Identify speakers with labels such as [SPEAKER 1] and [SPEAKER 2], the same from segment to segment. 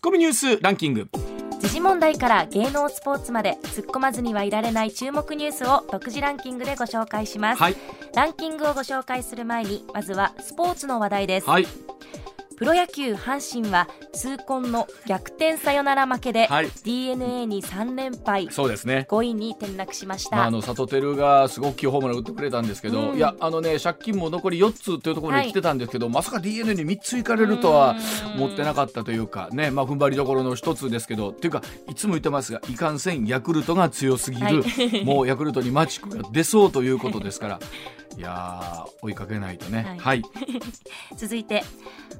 [SPEAKER 1] ッコミニュースランキング。
[SPEAKER 2] 時事問題から芸能スポーツまで突っ込まずにはいられない注目ニュースを独自ランキングでご紹介します、
[SPEAKER 1] はい。
[SPEAKER 2] ランキングをご紹介する前にまずはスポーツの話題です、
[SPEAKER 1] はい
[SPEAKER 2] プロ野球阪神は痛恨の逆転サヨナラ負けで、
[SPEAKER 1] はい。
[SPEAKER 2] d n a に3連敗。
[SPEAKER 1] そうですね。
[SPEAKER 2] 5位に転落しました、
[SPEAKER 1] まあ、あの佐藤輝がすごくホームラン打ってくれたんですけど、
[SPEAKER 2] うん。
[SPEAKER 1] いやあのね借金も残り4つというところに来てたんですけど、まさか d n a に3ついかれるとは
[SPEAKER 2] うん。
[SPEAKER 1] 思ってなかったというかねまあ踏ん張りどころの一つですけどっていうかいつも言ってますがいかんせんヤクルトが強すぎる、
[SPEAKER 2] はい。
[SPEAKER 1] もうヤクルトにマジックが出そうということですから いやー追いかけないとね。
[SPEAKER 2] はい。
[SPEAKER 1] はい、
[SPEAKER 2] 続いて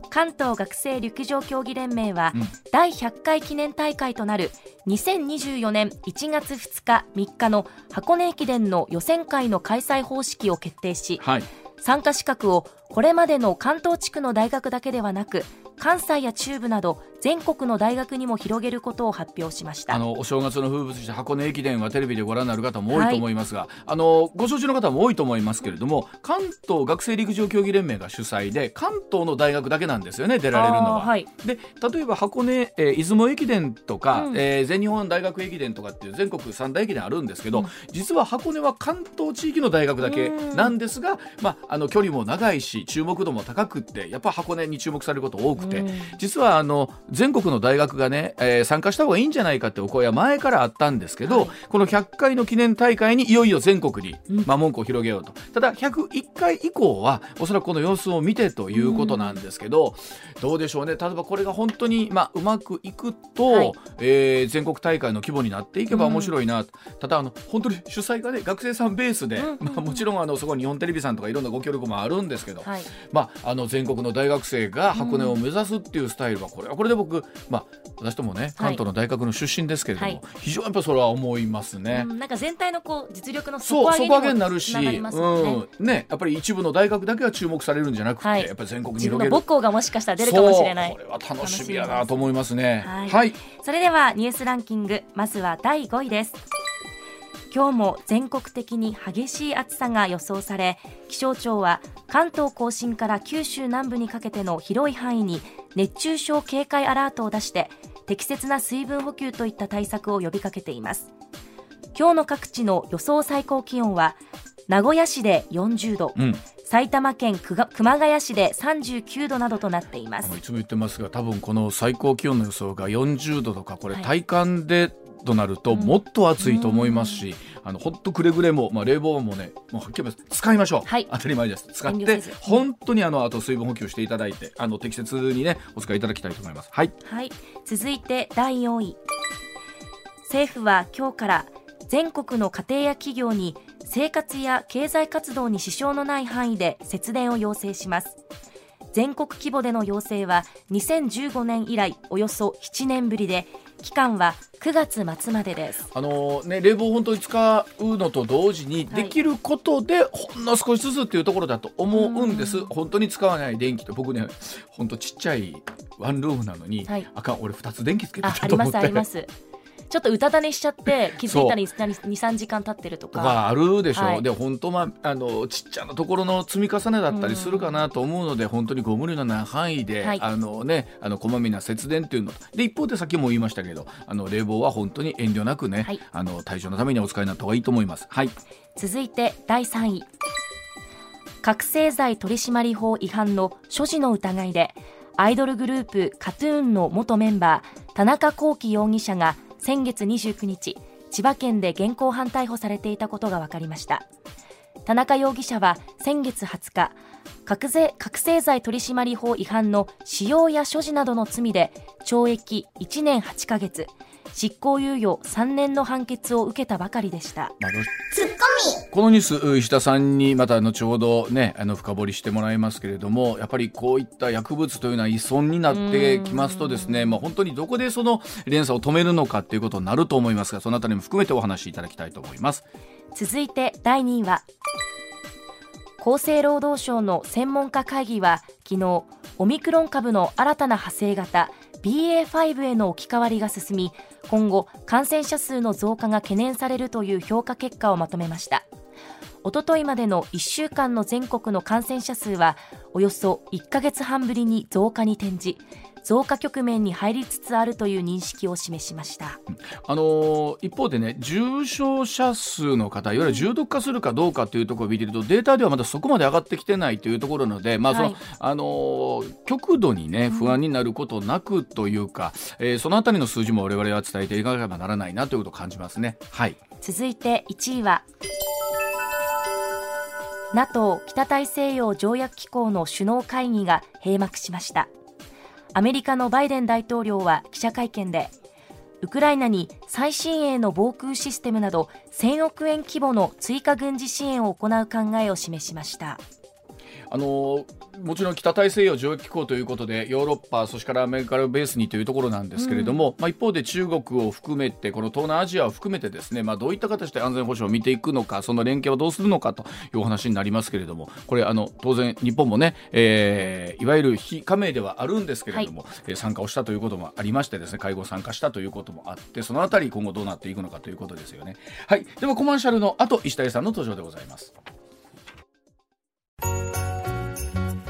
[SPEAKER 2] 関東学生陸上競技連盟は、
[SPEAKER 1] うん。
[SPEAKER 2] 第100回記念大会となる2024年1月2日3日の箱根駅伝の予選会の開催方式を決定し
[SPEAKER 1] はい。
[SPEAKER 2] 参加資格をこれまでの関東地区の大学だけではなく関西や中部など全国の大学にも広げることを発表しました。
[SPEAKER 1] あのお正月の風物詩箱根駅伝はテレビでご覧になる方も多いと思いますが、あのご承知の方も多いと思いますけれども関東学生陸上競技連盟が主催で関東の大学だけなんですよね出られるのは。
[SPEAKER 2] はい。
[SPEAKER 1] で例えば箱根、えー出雲駅伝とか、
[SPEAKER 2] うん。
[SPEAKER 1] えー全日本大学駅伝とかっていう全国三大駅伝あるんですけど、
[SPEAKER 2] うん。
[SPEAKER 1] 実は箱根は関東地域の大学だけなんですが、まあ、あの距離も長いし注目度も高くってやっぱ箱根に注目されること多くて、
[SPEAKER 2] うん。
[SPEAKER 1] 実はあの全国の大学がね、えー参加した方がいいんじゃないかってお声は前からあったんですけど、
[SPEAKER 2] はい。
[SPEAKER 1] この100回の記念大会にいよいよ全国に、
[SPEAKER 2] うん。
[SPEAKER 1] まあ、門戸を広げようと。ただ101回以降はおそらくこの様子を見てということなんですけど、どうでしょうね。例えばこれが本当に、まあ、うまくいくと、
[SPEAKER 2] はい。
[SPEAKER 1] えー全国大会の規模になっていけば面白いな、ただあの本当に主催がね学生さんベースで、まあ、もちろんあのそこに日本テレビさんとかいろんなご協力もあるんですけど、
[SPEAKER 2] はい。
[SPEAKER 1] まあ、あの全国の大学生が箱根を目指すっていうスタイルはこれはこれで僕、まあ、私ともね関東の大学の出身ですけれども、
[SPEAKER 2] はい。
[SPEAKER 1] 非常にやっぱそれは思いますね。
[SPEAKER 2] うんなんか全体のこう実力の
[SPEAKER 1] 底
[SPEAKER 2] 底上げに
[SPEAKER 1] なるし、
[SPEAKER 2] ね。
[SPEAKER 1] うん。ね、やっぱり一部の大学だけは注目されるんじゃなくて、
[SPEAKER 2] はい。
[SPEAKER 1] やっぱり全国に広げる。
[SPEAKER 2] の母校がもしかしたら出るかもしれない。
[SPEAKER 1] これは楽しみやなと思いますね。
[SPEAKER 2] はい
[SPEAKER 1] はい、
[SPEAKER 2] それではニュースランキングまずは第5位です今日も全国的に激しい暑さが予想され気象庁は関東甲信から九州南部にかけての広い範囲に熱中症警戒アラートを出して適切な水分補給といった対策を呼びかけています。今日の各地の予想最高気温は名古屋市で40度、
[SPEAKER 1] うん、
[SPEAKER 2] 埼玉県熊谷市で39度などとなっています。
[SPEAKER 1] いつも言ってますが多分この最高気温の予想が40度とかこれ
[SPEAKER 2] はい。
[SPEAKER 1] 体感で、となるともっと暑いと思いますし、あのほっとくれぐれも、まあ、冷房もねもうはっきり言使いましょう、
[SPEAKER 2] はい。
[SPEAKER 1] 当たり前です。使って本当にあのあと水分補給していただいてあの適切にねお使いいただきたいと思います。はい。
[SPEAKER 2] はい、続いて第4位。政府は今日から全国の家庭や企業に生活や経済活動に支障のない範囲で節電を要請します。全国規模での要請は2015年以来およそ7年ぶりで期間は9月末までです。
[SPEAKER 1] あのね、冷房本当に使うのと同時に
[SPEAKER 2] はい。
[SPEAKER 1] できることでほんの少しずつっていうところだと思うんです、
[SPEAKER 2] うん。
[SPEAKER 1] 本当に使わない電気と僕ね本当ちっちゃいワンルームなのに、
[SPEAKER 2] はい。
[SPEAKER 1] あかん俺2つ電気つけて。
[SPEAKER 2] ああります
[SPEAKER 1] たと思って
[SPEAKER 2] ありますちょっとうたた寝しちゃって気づいたら23時間経ってるとか。
[SPEAKER 1] とかあるでしょ、
[SPEAKER 2] はい。
[SPEAKER 1] で本当はあのちっちゃなところの積み重ねだったりするかなと思うので、本当にご無理のない範囲で、
[SPEAKER 2] はい。
[SPEAKER 1] あのねあのこまめな節電っていうのとで一方でさっきも言いましたけどあの冷房は本当に遠慮なくね、
[SPEAKER 2] はい。
[SPEAKER 1] あの対象のためにお使いになった方がいいと思います。はい。
[SPEAKER 2] 続いて第3位。覚醒剤取締法違反の所持の疑いでアイドルグループ KAT−TUN の元メンバー田中聖容疑者が先月29日千葉県で現行犯逮捕されていたことが分かりました。田中容疑者は先月20日覚醒覚醒剤取締法違反の使用や所持などの罪で懲役1年8ヶ月執行猶予3年の判決を受けたばかりでした。
[SPEAKER 1] まあどこのニュース石田さんにまた後ほどねあの深掘りしてもらいますけれどもやっぱりこういった薬物というのは依存になってきますとですねまあ本当にどこでその連鎖を止めるのかっていうことになると思いますがそのあたりも含めてお話しいただきたいと思います。
[SPEAKER 2] 続いて第2位は厚生労働省の専門家会議は昨日オミクロン株の新たな派生型 BA.5 への置き換わりが進み今後感染者数の増加が懸念されるという評価結果をまとめました。おとといまでの1週間の全国の感染者数はおよそ1ヶ月半ぶりに増加に転じ増加局面に入りつつあるという認識を示しました。
[SPEAKER 1] あの一方でね重症者数の方いわゆる重篤化するかどうかというところを見ているとデータではまだそこまで上がってきてないというところなので、まあその、はい、あの極度にね不安になることなくというか、うん、えー、そのあたりの数字も我々は伝えていかなければならないなということを感じますね。はい、
[SPEAKER 2] 続いて1位は NATO 北大西洋条約機構の首脳会議が閉幕しましたアメリカのバイデン大統領は記者会見でウクライナに最新鋭の防空システムなど1000億円規模の追加軍事支援を行う考えを示しました。
[SPEAKER 1] あのもちろん北大西洋条約機構ということでヨーロッパそしてからアメリカをベースにというところなんですけれども、うん、まあ、一方で中国を含めてこの東南アジアを含めてですね、まあ、どういった形で安全保障を見ていくのかその連携をどうするのかというお話になりますけれどもこれあの当然日本もね、えー、いわゆる非加盟ではあるんですけれども、はい、参加をしたということもありましてですね会合参加したということもあってそのあたり今後どうなっていくのかということですよね。はい、ではコマーシャルの後石谷さんの登場でございます。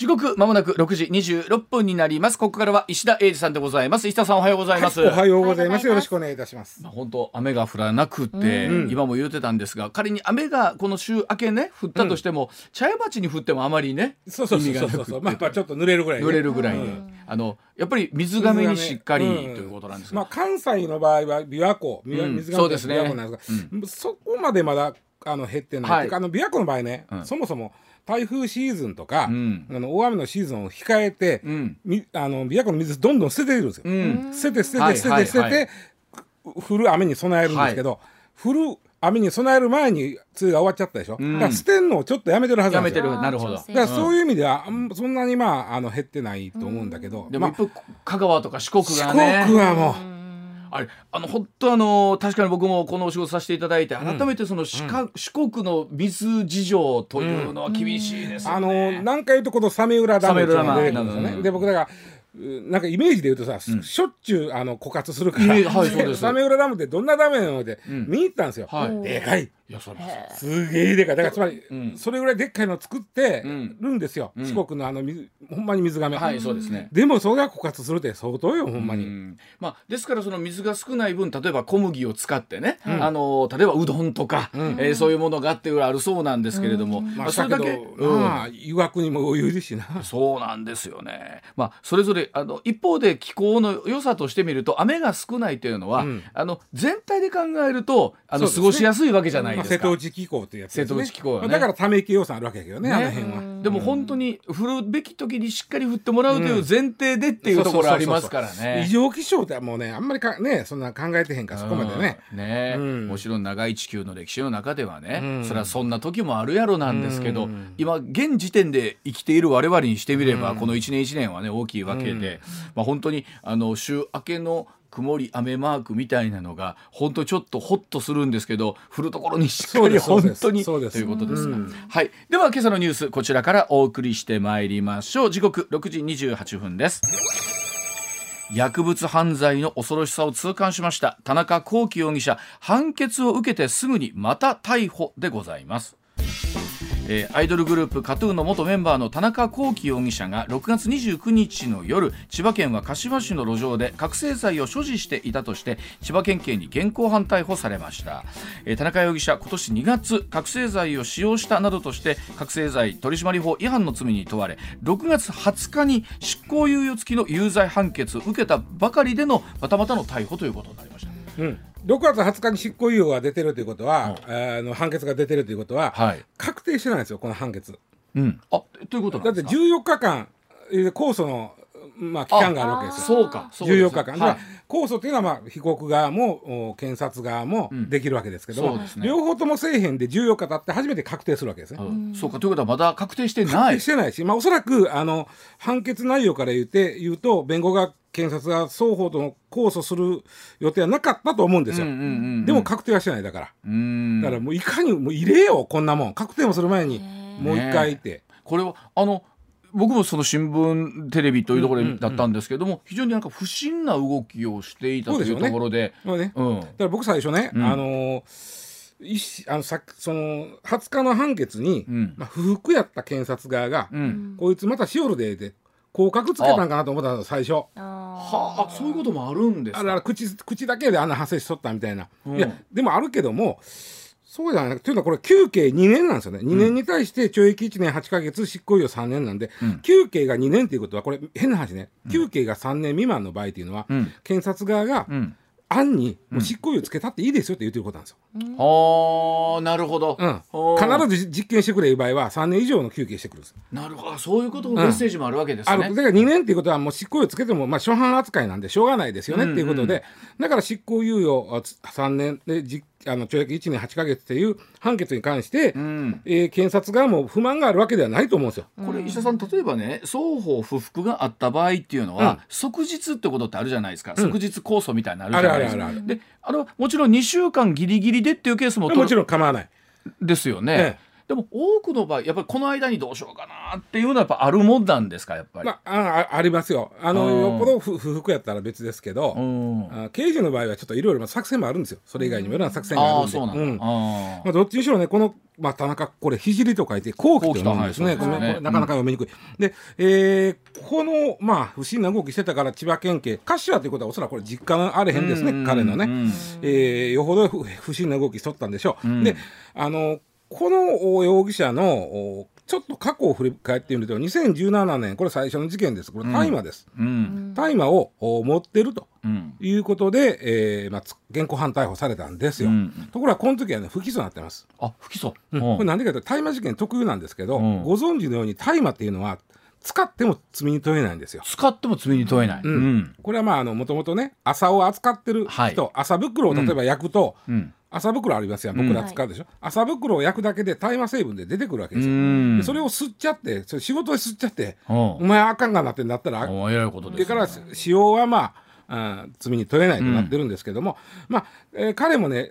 [SPEAKER 1] 時刻まもなく6時26分になります。ここからは石田英二さんでございます。石田さんおはようございます、
[SPEAKER 3] はい、おはようございます。よろしくお願いいたします。
[SPEAKER 1] まあ、本当雨が降らなくて、うん、今も言ってたんですが仮に雨がこの週明けね降ったとしても、うん、茶屋町に降ってもあまりね
[SPEAKER 3] そうそうそうそうそうまあちょっと濡れるぐらい、
[SPEAKER 1] ね、濡れるぐらいで、うん、あのやっぱり水がめにしっかりということなんです
[SPEAKER 3] まあ関西の場合は琵琶湖。水がめ琵琶湖なんですが、そこまでまだあの減ってない、はい、あの琵琶湖の場合ね、そもそも台風シーズンとか、うん、あの大雨のシーズンを控えて、うん、みあの琵琶湖の水どんどん捨てているんですよ。うん、捨てて捨てて捨てて捨てて、降る雨に備えるんですけど、はい、降る雨に備える前に梅雨が終わっちゃったでしょ、うん、だから捨てんのをちょっとやめてるはずなんですよ。
[SPEAKER 1] やめてるなるほど。だ
[SPEAKER 3] からそういう意味では、そんなにまああの減ってないと思うんだけど、
[SPEAKER 1] でも、まあ、香川とか四国が
[SPEAKER 3] ね。四国はもう
[SPEAKER 1] あれあの本当あの確かに僕もこのお仕事させていただいて改めてその四,、うん、四国の水事情というのは厳しいですね、
[SPEAKER 3] あの何回言うとこのサメ浦ダムっていうのが出てくるんですよね。で僕だからなんかイメージで言うとさ、うん、しょっちゅうあの枯渇するから、はい、サメ浦ダムってどんなダムなので、うん、見に行ったんですよ、はい、でかいいやそれすげえでかい。だからつまり、うん、それぐらいでっかいの作ってるんですよ、うん、四国のあの水ほんまに水がめ。
[SPEAKER 1] はいそうですね。
[SPEAKER 3] でもそれが枯渇するって相当よほんまに、
[SPEAKER 1] まあ、ですからその水が少ない分例えば小麦を使ってね、あの例えばうどんとか、うん、えー、そういうものがあってあるそうなんですけれども、
[SPEAKER 3] まあ、それだけ、まあ誘惑にも余裕ですしな。
[SPEAKER 1] そうなんですよね。まあそれぞれあの一方で気候の良さとしてみると雨が少ないというのは、あの全体で考えるとあの、過ごしやすいわけじゃないですか？瀬
[SPEAKER 3] 戸内気候ってやつ、
[SPEAKER 1] ね、瀬戸内気候、
[SPEAKER 3] ね、だからため息予算あるわけやけどね、ね、あの辺は。
[SPEAKER 1] でも本当に降るべき時にしっかり降ってもらうという前提でっていうところありますからね。
[SPEAKER 3] 異常気象ってもうねあんまりかねそんな考えてへんからそこまでね。
[SPEAKER 1] ね、うん、もちろん長い地球の歴史の中ではね、うん、それはそんな時もあるやろなんですけど、うん、今現時点で生きている我々にしてみれば、この1年1年はね大きいわけで、まあ本当にあの週明けの曇り雨マークみたいなのが本当ちょっとホッとするんですけど降るところにしっかり本当にということですが、はい、では今朝のニュースこちらからお送りしてまいりましょう。時刻6時28分です。薬物犯罪の恐ろしさを痛感しました。田中聖容疑者判決を受けてすぐにまた逮捕でございますえー、アイドルグループ KAT−TUN の元メンバーの田中聖容疑者が6月29日の夜千葉県は柏市の路上で覚醒剤を所持していたとして千葉県警に現行犯逮捕されました、えー、田中容疑者今年2月覚醒剤を使用したなどとして覚醒剤取締法違反の罪に問われ6月20日に執行猶予付きの有罪判決を受けたばかりでのまたまたの逮捕ということになりました、
[SPEAKER 3] うん6月20日に執行猶予が出てるということは、うん、あの判決が出てるということは、はい、確定してないんですよこの判決。
[SPEAKER 1] うん、あということ
[SPEAKER 3] だって14日間控訴のまあ、期間があるわけです
[SPEAKER 1] よ。そうか。
[SPEAKER 3] そう14日間。はい、控訴というのは、まあ、被告側も検察側もできるわけですけども、うんね、両方ともせえへんで14日経って初めて確定するわけですね。
[SPEAKER 1] うん、そうか。ということはまだ確定してない。
[SPEAKER 3] 確定してないし、まあ、おそらくあの判決内容から言って言うと弁護側検察が双方とも控訴する予定はなかったと思うんですよ、でも確定はしてないだから。だからもういかにもう入れようこんなもん。確定もする前にもう一回って、ね、
[SPEAKER 1] これはあの僕もその新聞テレビというところだったんですけども、うんうんうん、非常になんか不審な動きをしていたというところで。
[SPEAKER 3] ねね。うん、だから僕最初ね、うん、あのーあのさその20日の判決に、うん、まあ、不服やった検察側が、うん、こいつまたしおるでで降格つけたんかなと思ったの最初。は
[SPEAKER 1] あそういうこともあるんですか？
[SPEAKER 3] あ口口だけであんな発生しとったみたいな、うん、いやでもあるけどもそうじゃないというのはこれ休刑2年なんですよね、2年に対して懲役1年8か月執行猶予3年なんで、うん、休刑が2年ということはこれ変な話ね、休刑が3年未満の場合というのは、検察側が、案にもう執行猶予つけたっていいですよって言ってることなんですよ。
[SPEAKER 1] ああなるほど、
[SPEAKER 3] うん、必ず実験してくれいう場合は3年以上の休憩してくるんです。
[SPEAKER 1] なるほど。そういうことのメッセージもあるわけですね、
[SPEAKER 3] うん、あるだから2年っていうことはもう執行猶予つけてもまあ初犯扱いなんでしょうがないですよねっていうことで、だから執行猶予3年で実あの懲役1年8か月っていう判決に関して、うん、えー、検察側も不満があるわけではないと思うんですよ。
[SPEAKER 1] これ石田さん例えばね双方不服があった場合っていうのは、うん、即日ってことってあるじゃないですか、うん、即日控訴みたいなのあるじゃないですか。あであれはもちろん2週間ギリギリでっていうケースも
[SPEAKER 3] もちろん構わない。
[SPEAKER 1] ですよね。ええでも多くの場合やっぱりこの間にどうしようかなっていうのはやっぱあるもんなんですかやっぱり、ま
[SPEAKER 3] あ、あありますよ。あのよっぽど不服やったら別ですけどあ刑事の場合はちょっといろいろ作戦もあるんですよ。それ以外にもいろんな作戦があるんで。あそうなんだ、まあ、どっちにしろねこのまあ、田中これ聖と書いて後期と読むんですね、なかなか読みにくい、うん、で、えー、この、まあ、不審な動きしてたから千葉県警柏ということはおそらくこれ実感あれへんですね、彼のね、えー、よほど不審な動きしとったんでしょう、うん、であのこの容疑者のちょっと過去を振り返ってみると2017年これ最初の事件です。これ大麻です、大麻、を持ってるということで、えーまあ、現行犯逮捕されたんですよ、うん、ところがこの時はね不起訴になってます。
[SPEAKER 1] あ不起訴、
[SPEAKER 3] うん、これなんでかというと大麻事件特有なんですけど、ご存知のように大麻っていうのは使っても罪に問えないんですよ。
[SPEAKER 1] 使っても罪に問えない。うん、
[SPEAKER 3] これはまああのもともとね麻を扱ってる人、はい、麻袋を例えば焼くと、うん、麻袋ありますや僕ら使うでしょ、うん、麻袋を焼くだけで大麻成分で出てくるわけですよ。それを吸っちゃってそれ仕事で吸っちゃってお前あかんがなってなったら
[SPEAKER 1] で
[SPEAKER 3] から使用はまああ罪に問えないとなってるんですけども、うん、まあ、えー、彼もね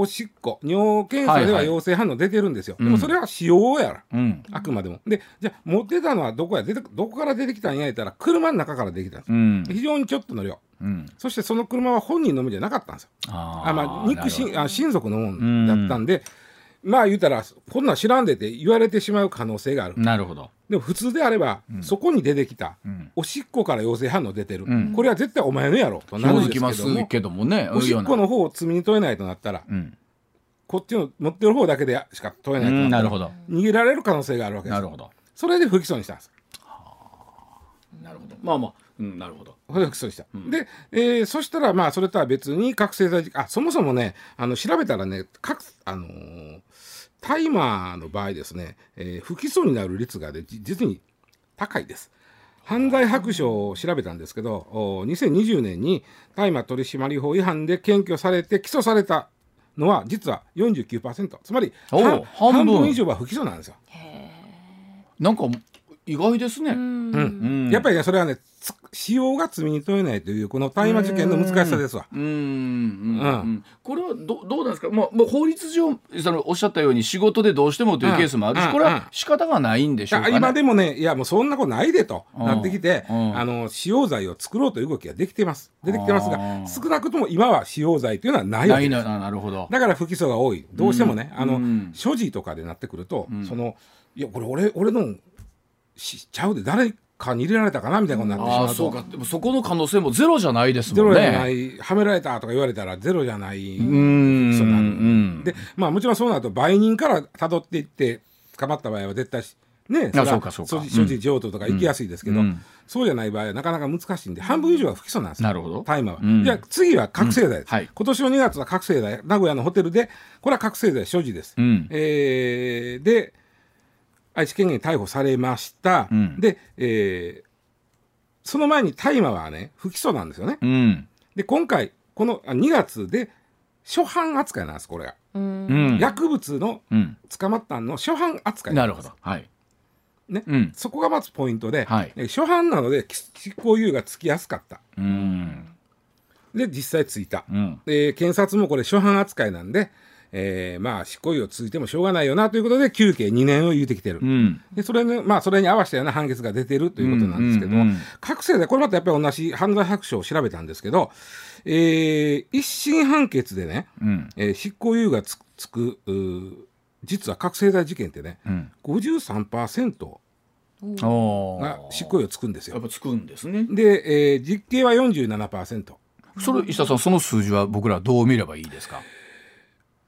[SPEAKER 3] おしっこ。尿検査では陽性反応出てるんですよ、はいはい、でもそれは使用やら、うん、あくまでも。でじゃあ持ってたのはどこや？出てどこから出てきたんや言ったら車の中から出てきたんです、うん、非常にちょっとの量。うん、そしてその車は本人のものじゃなかったんですよ。ああまあ肉親あ親族のもんだったんで、うん、まあ言うたらこんなん知らんでって言われてしまう可能性がある。
[SPEAKER 1] なるほど。
[SPEAKER 3] でも普通であれば、うん、そこに出てきた、おしっこから陽性反応出てる、これは絶対お前のやろと
[SPEAKER 1] なるんですけどもけどもね
[SPEAKER 3] おしっこの方を罪に問えないとなったら、こっちの持ってる方だけでしか問えないとなったら、逃げられる可能性があるわけです。なるほど。それで不起訴にしたんです。
[SPEAKER 1] なるほど。まあまあ。うん、なるほど。
[SPEAKER 3] 保育した。うん、で、えー、そしたらまあそれとは別に覚醒剤あそもそもねあの調べたらね各あのー、大麻の場合ですね、えー、不起訴になる率が、ね、実に高いです。犯罪白書を調べたんですけど2020年に大麻取締法違反で検挙されて起訴されたのは実は49%つまり半分以上は不起訴なんですよ。
[SPEAKER 1] なんか意外ですね。う
[SPEAKER 3] ん、やっぱりねそれはね使用が罪に問えないというこの大麻事件の難しさですわ。うん。うん。
[SPEAKER 1] これはどどうなんですか、まあ、もう法律上そのおっしゃったように仕事でどうしてもというケースもあるし、これは仕方がないんでしょうか、ね、
[SPEAKER 3] 今でもねいやもうそんなことないでとなってきて、あの使用罪を作ろうという動きができてます。出てきてますが少なくとも今は使用罪というのはないわけです。なるほど。だから不起訴が多い。どうしてもね、あの所持とかでなってくると、そのいやこれ俺俺のしちゃうで誰かに入れられたかなみたいなことになってしまうと。そうか。
[SPEAKER 1] でもそこの可能性もゼロじゃないですもんね。ゼロじゃない
[SPEAKER 3] はめられたとか言われたらゼロじゃない。うんそうなるでまあもちろんそうなると売人からたどっていって捕まった場合は絶対ねそそうかそうか。所持譲渡とか行きやすいですけど、うん、そうじゃない場合はなかなか難しいんで半分以上は不起訴なんですなるほど。大麻は、うん、じゃあ次は覚醒剤です、はい、今年の2月は覚醒剤。名古屋のホテルでこれは覚醒剤所持です、うん、えー、で愛知県警に逮捕されました、うん、で、えー、その前に大麻はね不起訴なんですよね、うん、で今回この2月で初犯扱いなんですこれが、うん、薬物の捕まったの初犯扱い
[SPEAKER 1] なるほど。はい。
[SPEAKER 3] ね、うん、そこがまずポイントで、はい、初版なので執行猶予がつきやすかった。うん。で実際ついた、うん、で検察もこれ初版扱いなんで、えー、まあ執行猶予ついてもしょうがないよなということで休刑2年を言うてきてる、うん、でそれねまあそれに合わせたような判決が出てるということなんですけども、うんうんうん、各世でこれまたやっぱり同じ犯罪白書を調べたんですけど、えー、一審判決でね、うん、えー、執行猶予がつつく実は覚醒剤事件ってね、うん、53%が執行猶予つくんですよ。
[SPEAKER 1] やっぱつくんですね。
[SPEAKER 3] で、えー、実刑は47%。
[SPEAKER 1] それ石田さんその数字は僕らどう見ればいいですか？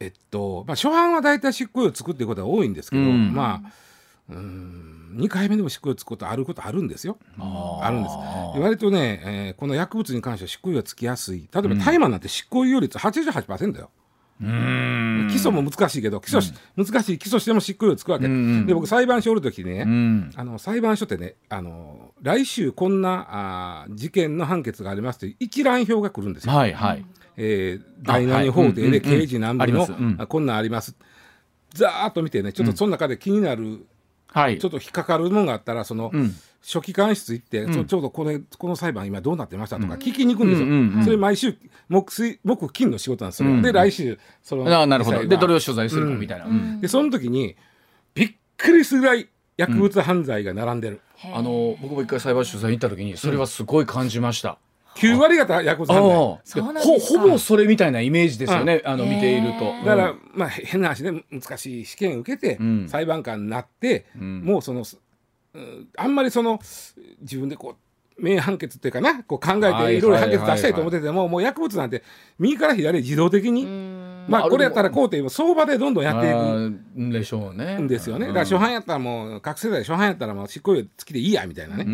[SPEAKER 3] えっとまあ初犯は大体執行猶予つくっていうことが多いんですけど、うん、まあうん2回目でも執行猶予つくことあることあるんですよ。あるんです。割とね、えー、この薬物に関しては執行猶予つきやすい。例えば大麻なんて執行猶予率88%だよ。うん。基礎も難しいけど基礎、うん、難しい基礎しても執行猶予つくわけ、で僕裁判所おる時ね、あの裁判所ってねあの来週こんなあ事件の判決がありますという一覧表が来るんですよ。
[SPEAKER 1] はいはい
[SPEAKER 3] えー、第何法廷で刑事何部の、こんなんあります。ざーっと見てねちょっとその中で気になる、はい、ちょっと引っかかるものがあったらその、うん。書記官室行って、うん、ちょうどこれこの裁判今どうなってましたとか聞きに行くんですよ、うんうんうん、それ毎週木水木金の仕事なんですよ、うん。うん、で来週その
[SPEAKER 1] あなるほど。でどれを取材するかみたいな、うん、
[SPEAKER 3] でその時にびっくりするぐらい薬物犯罪が並んでる、
[SPEAKER 1] あの僕も一回裁判所取材に行った時にそれはすごい感じました、
[SPEAKER 3] 9割方薬物犯罪
[SPEAKER 1] ほほぼそれみたいなイメージですよね、あの見ていると。
[SPEAKER 3] だから、まあ変な話で難しい試験受けて、裁判官になって、もうそのあんまりその自分でこう名判決っていうかな。こう考えていろいろ判決出したいと思ってても、もう薬物なんて右から左自動的にまあこれやったらこうて相場でどんどんやっていく
[SPEAKER 1] んでしょうね。
[SPEAKER 3] んですよね、だから初犯やったらもう覚醒剤初犯やったらもう執行猶予付きでいいやみたいなね、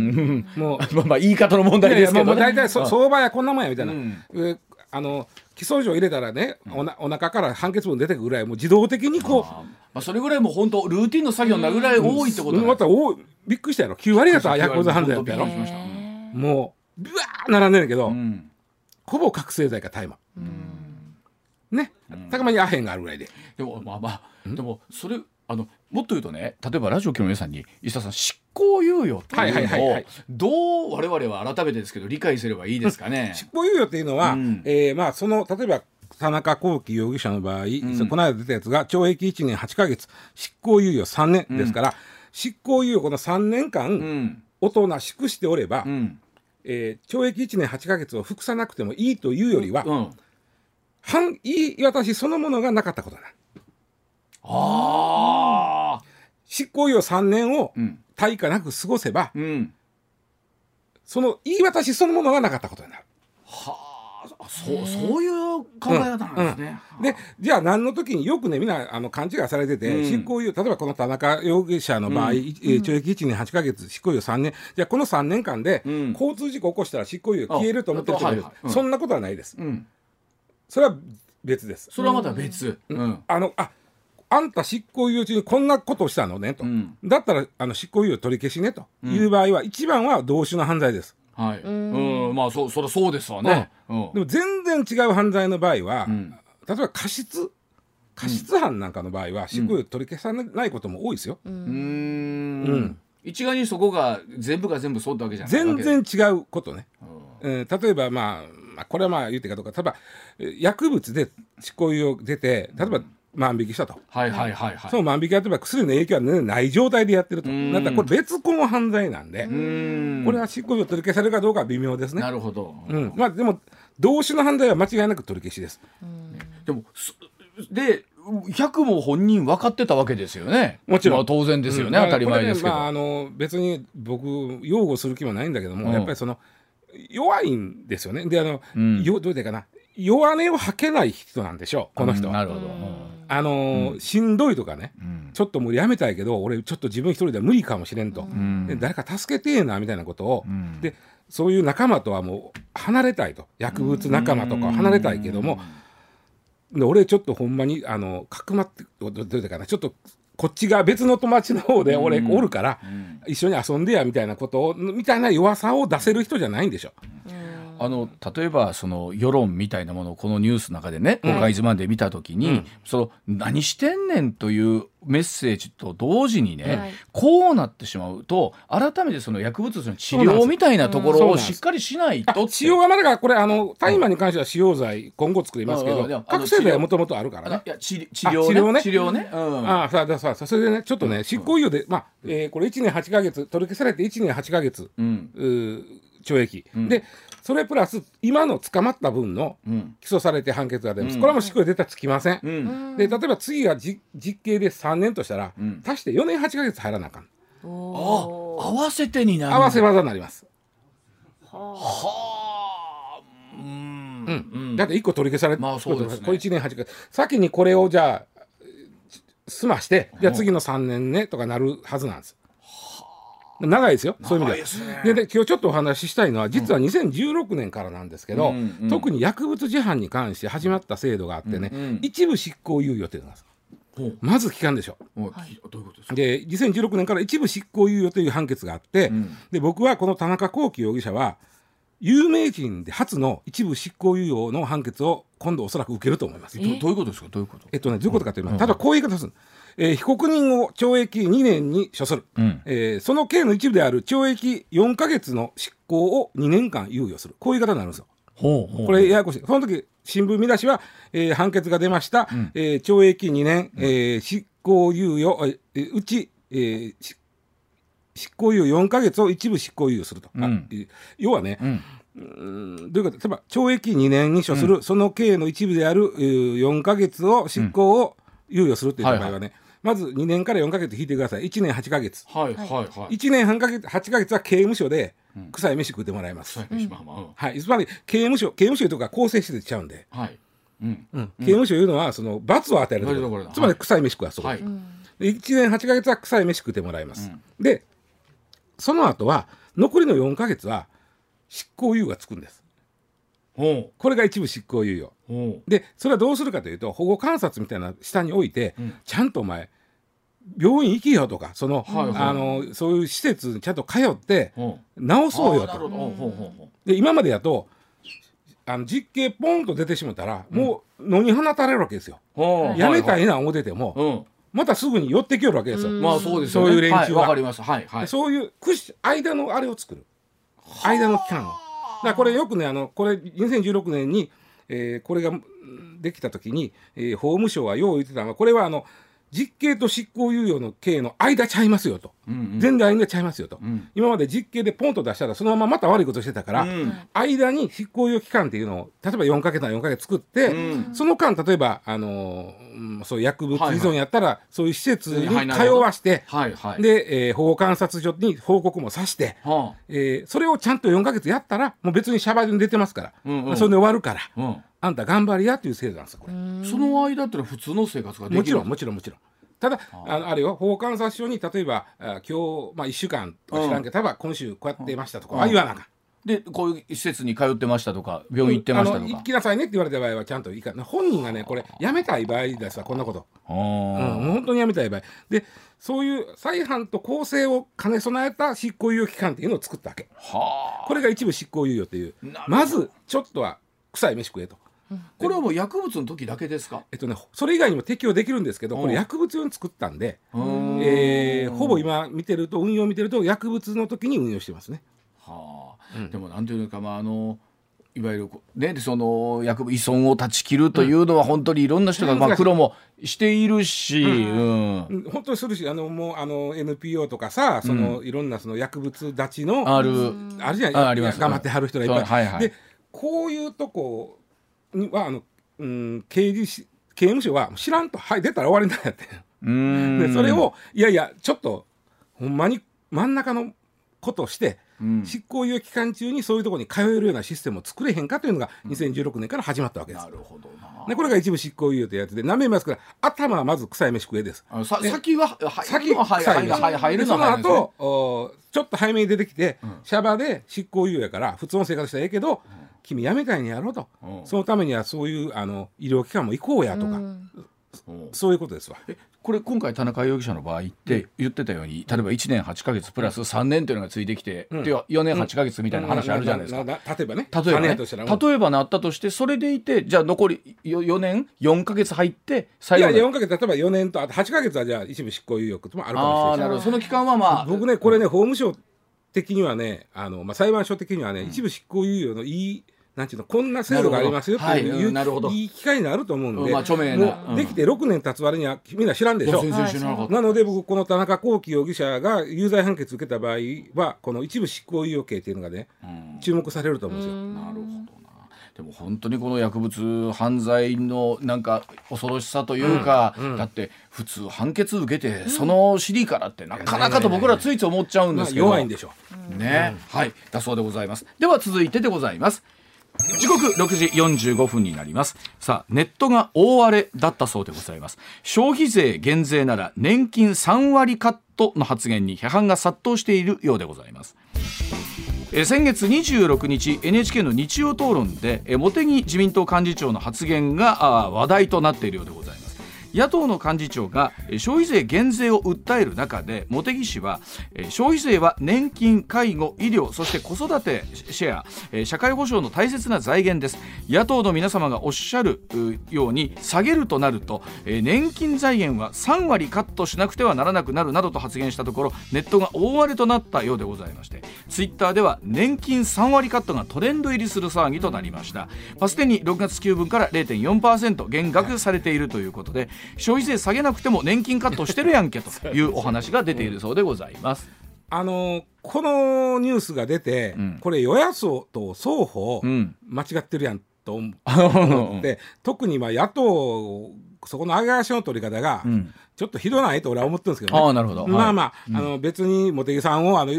[SPEAKER 1] もう まあまあ言い方の問題ですけど、ね、もう
[SPEAKER 3] 大体 相場やこんなもんやみたいな、あの起訴状入れたらね、おなお腹から判決文出てくるぐらいもう自動的にこう
[SPEAKER 1] まあ、それぐらいもう本当ルーティンの作業なぐらい多いってこと
[SPEAKER 3] また多いびっくりしたやろ。9割方薬物犯罪やったやろ。もうブワー並んでるけど、うん、ほぼ覚醒剤か大麻、うん、ね、たまにアヘンがあるぐらいで。
[SPEAKER 1] でもまあまあでもそれあのもっと言うとね例えばラジオ機の皆さんに石田さん執行猶予っていうのをどう我々は改めてですけど理解すればいいですかね？
[SPEAKER 3] 執行猶予っていうのは、うん、えー、まあその例えば田中幸喜容疑者の場合、うん、この間出たやつが懲役1年8か月執行猶予3年。ですから、うん。執行猶予この3年間、おとなしくしておれば、うん、えー、懲役1年8か月を服さなくてもいいというよりは、うん、反言い渡しそのものがなかったことだ。あ執行猶予3年を対価なく過ごせば、うん、その言い渡しそのものがなかったことになる。
[SPEAKER 1] はあそうそういう考え方なんですね。
[SPEAKER 3] うん。うん、でじゃあ何の時によくねみんなあの勘違いされてて、うん、執行猶予例えばこの田中容疑者の場合、うん、懲役1年8か月執行猶予3年。じゃあこの3年間で、交通事故起こしたら執行猶予消えると思ってる人もいる、そんなことはないです。それは別です。
[SPEAKER 1] それはまた別。
[SPEAKER 3] あのああんた執行猶予中にこんなことをしたのねと、だったらあの執行猶予取り消しねと。いう場合は、一番は同種の犯罪です。
[SPEAKER 1] はい、うん。まあそそりゃそうですわね、
[SPEAKER 3] うん、でも全然違う犯罪の場合は、うん、例えば過失？過失犯なんかの場合は執行猶予取り消さないことも多いですよ。うん。
[SPEAKER 1] うん。一概にそこが全部が全部そうってわけじゃない
[SPEAKER 3] 全然違うことね。えー、例えばまあ、まあ、これはまあ言ってかどうか例えば薬物で執行猶予出て例えば万引きしたと。
[SPEAKER 1] はいはいはいはい。
[SPEAKER 3] その万引きやってば薬の影響は、ね、ない状態でやってると。だったらこれ別個の犯罪なんで、これは執行猶予取り消されるかどうかは微妙ですね。
[SPEAKER 1] なるほど。
[SPEAKER 3] うん。まあでも、同種の犯罪は間違いなく取り消しです。
[SPEAKER 1] でも、で、100も本人分かってたわけですよね。
[SPEAKER 3] もちろん。ま
[SPEAKER 1] あ、当然ですよね、うん、当たり前ですけど。
[SPEAKER 3] まあ、あの別に僕擁護する気もないんだけども、うん、やっぱりその弱いんですよね。であの、うん、よどうでかな。弱音を吐けない人なんでしょう。この人は。
[SPEAKER 1] なるほど。
[SPEAKER 3] あのー、しんどいとかね、ちょっともうやめたいけど俺ちょっと自分一人では無理かもしれんと、で誰か助けてえなみたいなことを、でそういう仲間とはもう離れたいと。薬物仲間とか離れたいけども、で俺ちょっとほんまにあのかくまってどういうかな。ちょっとこっちが別の友達の方で俺おるから、一緒に遊んでやみたいなことをみたいな弱さを出せる人じゃないんでしょ。
[SPEAKER 1] あの例えばその世論みたいなものをこのニュースの中でね「公開図まで見た時に、うん、その何してんねんというメッセージと同時にね、はい、こうなってしまうと改めてその薬物の治療みたいなところをしっかりしないと
[SPEAKER 3] 使用はまだからこれあの大麻に関しては使用剤今後作りますけど、覚醒剤はもともとあるからね。
[SPEAKER 1] いや治療ね。治療ね。
[SPEAKER 3] ああさあさあそれでねちょっとね、執行猶予でまあ、えー、これ1年8か月取り消されて1年8か月、うん、懲役、うん、でそれプラス今の捕まった分の起訴されて判決が出ます、うん、これはもう執行猶予出たらつきません、うん、で例えば次が実刑で3年としたら、足して4年8か月入らなあかん。あ
[SPEAKER 1] 合わせてになる。
[SPEAKER 3] 合わせ技になります。
[SPEAKER 1] は
[SPEAKER 3] あ。うん、だって1個取り消されて、まあそうですね、これ1年8か月。先にこれをじゃあ済ましてじゃあ次の3年ねとかなるはずなんです長いですよ、そういう意味では。で、今日ちょっとお話ししたいのは、実は2016年からなんですけど、うん。うん、特に薬物事犯に関して始まった制度があってね、うんうん、一部執行猶予というのがまず期間でしょ。はい、どういうことですか？で2016年から一部執行猶予という判決があって、うん、で僕はこの田中幸喜容疑者は有名人で初の一部執行猶予の判決を今度おそらく受けると思います。
[SPEAKER 1] どういうことですか？どういうこと？
[SPEAKER 3] えっとねどういうことかというと、うん、ただこういう言い方する。えー、被告人を懲役2年に処する、うん、えー、その刑の一部である懲役4か月の執行を2年間猶予する。こういう方になるんですよ。ほうほうこれややこしい。その時新聞見出しは、えー、判決が出ました、うん、えー、懲役2年、えー、執行猶予、えー、うち、えー、執行猶予4か月を一部執行猶予すると、うん、要はね、うん。どういうこと？例えば懲役2年に処する、うん、その刑の一部である4か月を執行を猶予するという場合はね、はいはいまず2年から4か月引いてください。1年8か月、はいはい。はい、1年半か月8か月は刑務所で臭い飯食ってもらいます、うん、はい、つまり刑務所刑務所とか更生施設ちゃうんで、はい。うん。うん、刑務所いうのはその罰を与えるところ、つまり臭い飯食わそこ、はい、1年8か月は臭い飯食ってもらいます、でその後は残りの4か月は執行猶予がつくんですこれが一部執行猶予。でそれはどうするかというと保護観察みたいな下に置いて、うん、ちゃんとお前病院行きよとかその、はいはい、あのそういう施設にちゃんと通って治そうよと。で今までやとあの実刑ポンと出てしまったら、うん、もう野に放たれるわけですよ。やめたいな思ってても、はいはい、またすぐに寄ってきよるわけですよ。
[SPEAKER 1] まあそうです、
[SPEAKER 3] ね、そういう連中は。
[SPEAKER 1] はい、はいはい、
[SPEAKER 3] そういう間のあれを作る。間の期間を。だこれよくねあのこれ2016年に、えー、これができた時に、えー、法務省はよう言ってたのはこれはあの実刑と執行猶予の刑の間ちゃいますよと、うんうん、全然間ちゃいますよと、うん、今まで実刑でポンと出したらそのまままた悪いことしてたから、うん、間に執行猶予期間っていうのを例えば4か月な4か月作って、うん、その間例えば、あのー、そう薬物依存やったら、はいはい、そういう施設に通わして、はいはい、で、えー、保護観察所に報告もさして、はあ、えー、それをちゃんと4か月やったらもう別にシャバに出てますから、うんうん、それで終わるから。あんた頑張りやっていう制度なんですよこれ。
[SPEAKER 1] その間ってのは普通の生活が
[SPEAKER 3] もちろんもちろんもちろん。ただあのあれよ保護観察所に例えばあ今日、まあ、1週間とか知らんけど、例えば今週こうやってましたとか、ああ言わなあかん。
[SPEAKER 1] でこういう施設に通ってましたとか病院行ってましたとか、
[SPEAKER 3] 行きなさいねって言われた場合はちゃんといいか本人がねこれやめたい場合ですわこんなこと、うん、もう本当にやめたい場合。でそういう再犯と公正を兼ね備えた執行猶予期間っていうのを作ったわけ。これが一部執行猶予っていう。まずちょっとは臭い飯食えと
[SPEAKER 1] これはもう薬物の時だけですか？
[SPEAKER 3] えっとねそれ以外にも適用できるんですけどこれ薬物用に作ったんで、えー、ほぼ今見てると運用見てると薬物の時に運用してますね。
[SPEAKER 1] はあ、うん、でもなんていうかまああのいわゆるねその薬物依存を断ち切るというのは本当にいろんな人が、まあ、苦労もしているし、うん。
[SPEAKER 3] うん、本当にするしあのもうあの NPO とかさその、いろんなその薬物断ちの
[SPEAKER 1] ある。
[SPEAKER 3] あるじゃない？頑張ってはる人がいっぱい。はいはい、でこういうとこにはあの、うん、刑事し刑務所は知らんと、はい、出たら終わりなんやって。でそれをいやいやちょっとほんまに真ん中のことをして、うん、執行猶予期間中にそういうところに通えるようなシステムを作れへんかというのが2016年から始まったわけです。なるほどでこれが一部執行猶予というやつで何名ますから頭はまず臭い飯食えです。
[SPEAKER 1] さ先は
[SPEAKER 3] 先は臭い飯。入るのその後おちょっと早めに出てきて、うん、シャバで執行猶予やから普通の生活したらええけど、君やめたいにやろうと、そのためにはそういうあの医療機関も行こうやとか、そういうことですわ。
[SPEAKER 1] これ今回田中容疑者の場合って言ってたように例えば1年8か月プラス3年というのがついてきて、うん、4年8か月みたいな話あるじゃないですか。例
[SPEAKER 3] えばね。
[SPEAKER 1] 例えばね。例えばなったとしてそれでいてじゃあ残り 4, 年4か月入って
[SPEAKER 3] 最後いや4か月例えば4年とあと8か月はじゃあ一部執行猶予もあるかもしれない。
[SPEAKER 1] その期間はまあ
[SPEAKER 3] 僕ねこれね法務省的にはねあの、まあ、裁判所的にはね、うん、一部執行猶予のいいなんていうのこんな制度がありますよっていう、はい、いい機会になると思うんで、まあ、著名な、うん、できて6年経つ割にはみんな知らんでしょ、はなので僕この田中聖容疑者が有罪判決受けた場合はこの一部執行猶予刑っていうのがね、うん、注目されると思うんですよ。
[SPEAKER 1] なるほどでも本当にこの薬物犯罪のなんか恐ろしさというか、うんうん、だって普通判決受けてその尻からってなかなかと僕らついつい思っちゃうんですけど、
[SPEAKER 3] 弱いんでしょ
[SPEAKER 1] う。ね、はい。だそうでございます。では続いてでございます。時刻6時45分になります。さあネットが大荒れだったそうでございます。消費税減税なら年金3割カットの発言に批判が殺到しているようでございますえ先月26日 NHK の日曜討論で茂木自民党幹事長の発言が話題となっているようでございます。野党の幹事長が消費税減税を訴える中で茂木氏は消費税は年金介護医療そして子育てシェア社会保障の大切な財源です。野党の皆様がおっしゃるように下げるとなると年金財源は3割カットしなくてはならなくなるなどと発言したところネットが大荒れとなったようでございましてツイッターでは年金3割カットがトレンド入りする騒ぎとなりました。すでに6月9分から0.4%減額されているということで消費税下げなくても年金カットしてるやんけと いうお話が出ているそうでございます。
[SPEAKER 3] あのこのニュースが出て、うん、これ与野党と双方間違ってるやんと思って、うん、特にまあ野党そこの上げ足の取り方がちょっとひどないと俺は思ってるんですけど、ね、あなるほど。まあまあうん、あの別に茂木さんをあの